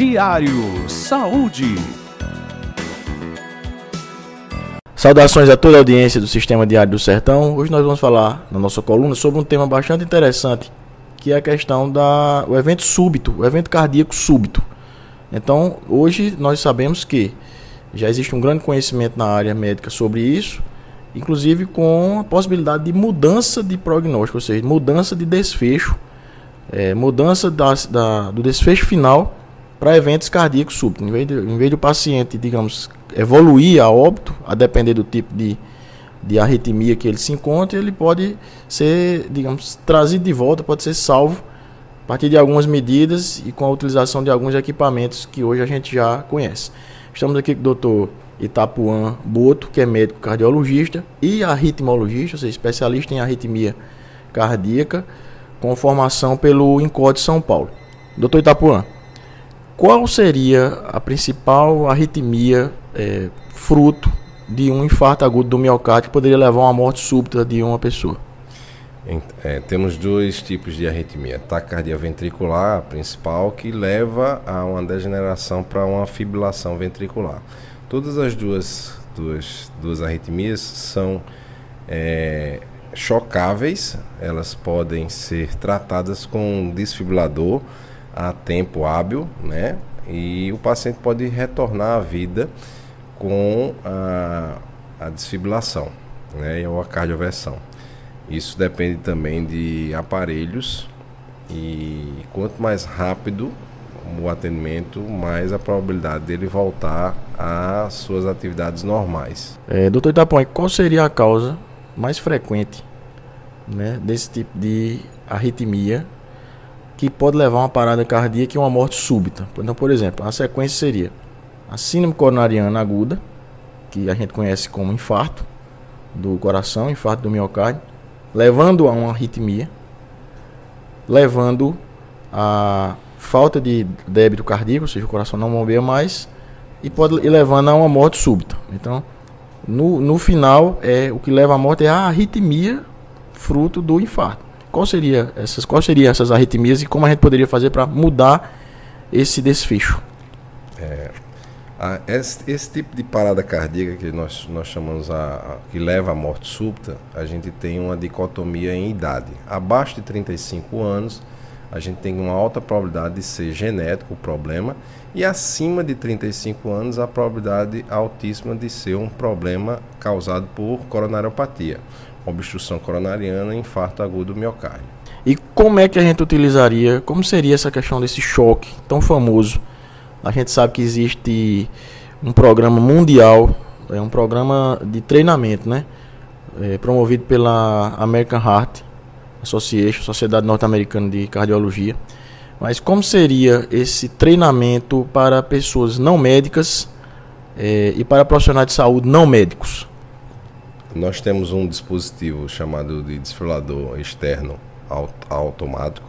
Diário Saúde. Saudações a toda a audiência do Sistema Diário do Sertão. Hoje nós vamos falar na nossa coluna sobre um tema bastante interessante, que é a questão da o evento súbito, o evento cardíaco súbito. Então, hoje nós sabemos que já existe um grande conhecimento na área médica sobre isso, inclusive com a possibilidade de mudança de prognóstico, ou seja, mudança de desfecho, é, mudança da, da, do desfecho final para eventos cardíacos súbitos. Em vez, de, em vez do paciente, digamos, evoluir a óbito, a depender do tipo de, de arritmia que ele se encontra, ele pode ser, digamos, trazido de volta, pode ser salvo a partir de algumas medidas e com a utilização de alguns equipamentos que hoje a gente já conhece. Estamos aqui com o doutor Itapuã Boto, que é médico cardiologista e arritmologista, ou seja, especialista em arritmia cardíaca, com formação pelo INCOD São Paulo. Doutor Itapuã, qual seria a principal arritmia é, fruto de um infarto agudo do miocárdio que poderia levar a uma morte súbita de uma pessoa? É, temos dois tipos de arritmia: taquicardia ventricular, a principal, que leva a uma degeneração para uma fibrilação ventricular. Todas as duas, duas, duas arritmias são é, chocáveis, elas podem ser tratadas com um desfibrilador a tempo hábil, né? E o paciente pode retornar à vida com a, a desfibrilação, né? Ou a cardioversão. Isso depende também de aparelhos e quanto mais rápido o atendimento, mais a probabilidade dele voltar às suas atividades normais. É, doutor Itapõe, qual seria a causa mais frequente né, desse tipo de arritmia que pode levar a uma parada cardíaca e uma morte súbita. Então, por exemplo, a sequência seria a síndrome coronariana aguda, que a gente conhece como infarto do coração, infarto do miocárdio, levando a uma arritmia, levando a falta de débito cardíaco, ou seja, o coração não bombeia mais, e pode ir levando a uma morte súbita. Então, no, no final, é o que leva à morte é a arritmia fruto do infarto. Qual seria essas, qual seriam essas arritmias e como a gente poderia fazer para mudar esse desfecho? É, a, esse, esse, tipo de parada cardíaca que nós, nós chamamos a, a, que leva à morte súbita, a gente tem uma dicotomia em idade. Abaixo de 35 anos, a gente tem uma alta probabilidade de ser genético o problema e acima de 35 anos a probabilidade altíssima de ser um problema causado por coronariopatia obstrução coronariana e infarto agudo do miocárdio. E como é que a gente utilizaria, como seria essa questão desse choque tão famoso? A gente sabe que existe um programa mundial, é um programa de treinamento, né? É, promovido pela American Heart Association, Sociedade Norte-Americana de Cardiologia. Mas como seria esse treinamento para pessoas não médicas é, e para profissionais de saúde não médicos? Nós temos um dispositivo chamado de desfibrilador externo automático,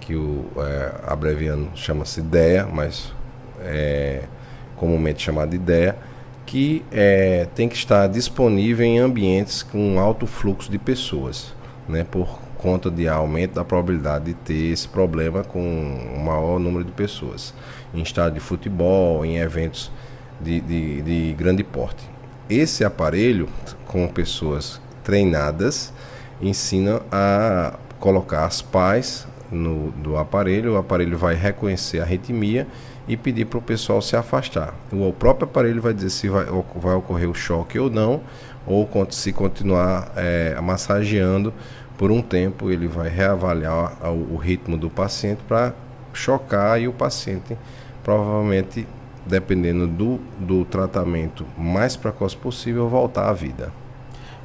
que o é, abreviando chama-se DEA, mas é comumente chamado de DEA, que é, tem que estar disponível em ambientes com alto fluxo de pessoas, né, por conta de aumento da probabilidade de ter esse problema com um maior número de pessoas, em estádio de futebol, em eventos de, de, de grande porte. Esse aparelho, com pessoas treinadas, ensina a colocar as pás no, do aparelho, o aparelho vai reconhecer a arritmia e pedir para o pessoal se afastar. O próprio aparelho vai dizer se vai, vai ocorrer o choque ou não, ou se continuar é, massageando por um tempo, ele vai reavaliar o, o ritmo do paciente para chocar e o paciente provavelmente dependendo do, do tratamento mais precoce possível, voltar à vida.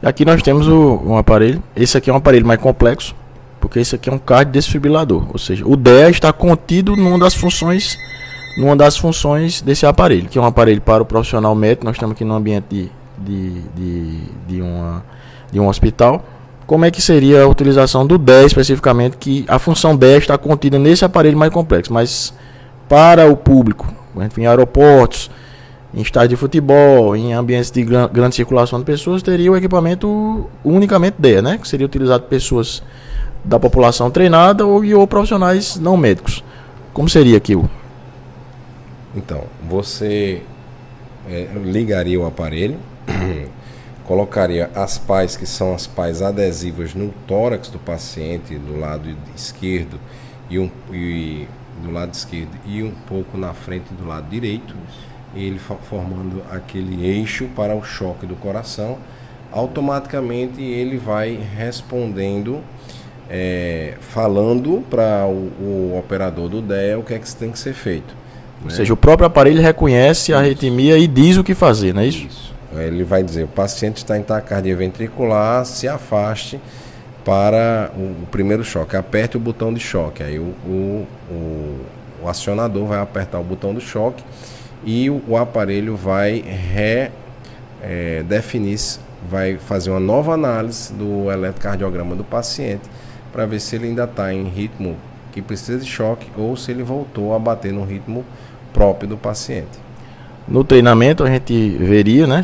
Aqui nós temos o, um aparelho. Esse aqui é um aparelho mais complexo, porque esse aqui é um card desfibrilador, ou seja, o DEA está contido numa das funções, numa das funções desse aparelho, que é um aparelho para o profissional médico. Nós estamos aqui no ambiente de, de, de, de, uma, de um hospital. Como é que seria a utilização do DEA especificamente, que a função DEA está contida nesse aparelho mais complexo, mas para o público, em aeroportos, em estádios de futebol, em ambientes de gran grande circulação de pessoas, teria o equipamento unicamente DEA, né? Que seria utilizado por pessoas da população treinada ou, ou profissionais não médicos. Como seria aqui o? Então, você é, ligaria o aparelho, colocaria as pás, que são as pás adesivas, no tórax do paciente, do lado esquerdo e, um, e do lado esquerdo e um pouco na frente do lado direito, ele formando aquele eixo para o choque do coração. Automaticamente ele vai respondendo, é, falando para o, o, operador do DEA o que é que tem que ser feito. Ou né? seja, o próprio aparelho reconhece a arritmia e diz o que fazer, não é isso? isso? Ele vai dizer: o paciente está em taquicardia ventricular, se afaste para o, o, primeiro choque. Aperte o botão de choque. Aí o, o, o, acionador vai apertar o botão do choque e o, aparelho vai re, é, vai fazer uma nova análise do eletrocardiograma do paciente para ver se ele ainda está em ritmo que precisa de choque ou se ele voltou a bater no ritmo próprio do paciente. No treinamento a gente veria, né,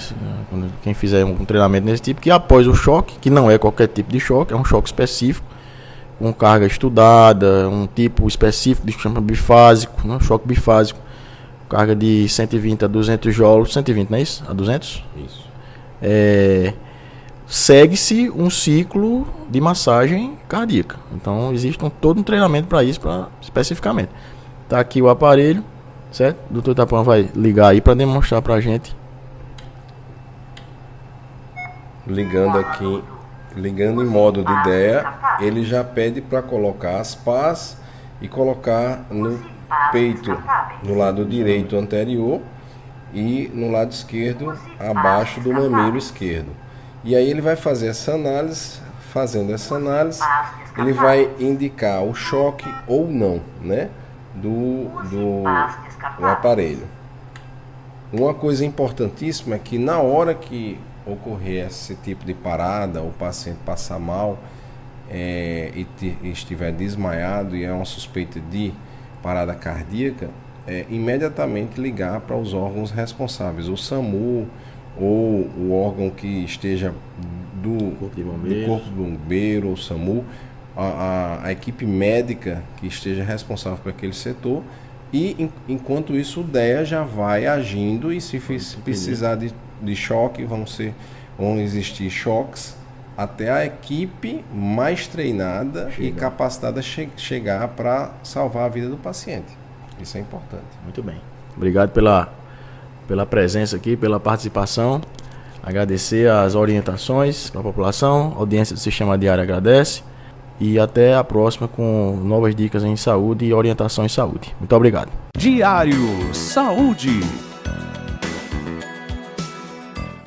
quem fizer um treinamento nesse tipo, que após o choque, que não é qualquer tipo de choque, é um choque específico, com carga estudada, um tipo específico de chama bifásico, né, choque bifásico, carga de 120 a 200 joules, 120, não é isso? A 200? Isso. É, segue-se um ciclo de massagem cardíaca. Então existe um, todo um treinamento para isso, pra, especificamente. Tá aqui o aparelho Certo? O doutor Tapan vai ligar aí para demonstrar para a gente. Ligando aqui, ligando em modo de ideia, ele já pede para colocar as pás e colocar no peito, no lado direito anterior e no lado esquerdo abaixo do mamilo esquerdo. E aí ele vai fazer essa análise, fazendo essa análise, ele vai indicar o choque ou não, né? Do, do, o aparelho. Uma coisa importantíssima é que na hora que ocorrer esse tipo de parada, o paciente passar mal é, e, te, e, estiver desmaiado e é uma suspeita de parada cardíaca, é, imediatamente ligar para os órgãos responsáveis, o SAMU ou o órgão que esteja do corpo de bombeiro, do corpo de bombeiro ou SAMU, a, a, a equipe médica que esteja responsável por aquele setor e enquanto isso o DEA já vai agindo e se precisar de, de choque, vão, ser, vão existir choques até a equipe mais treinada Chega. e capacitada che chegar para salvar a vida do paciente. Isso é importante. Muito bem. Obrigado pela, pela presença aqui, pela participação. Agradecer as orientações para a população. A audiência do Sistema Diário agradece e até a próxima com novas dicas em saúde e orientação em saúde. Muito obrigado. Diário Saúde.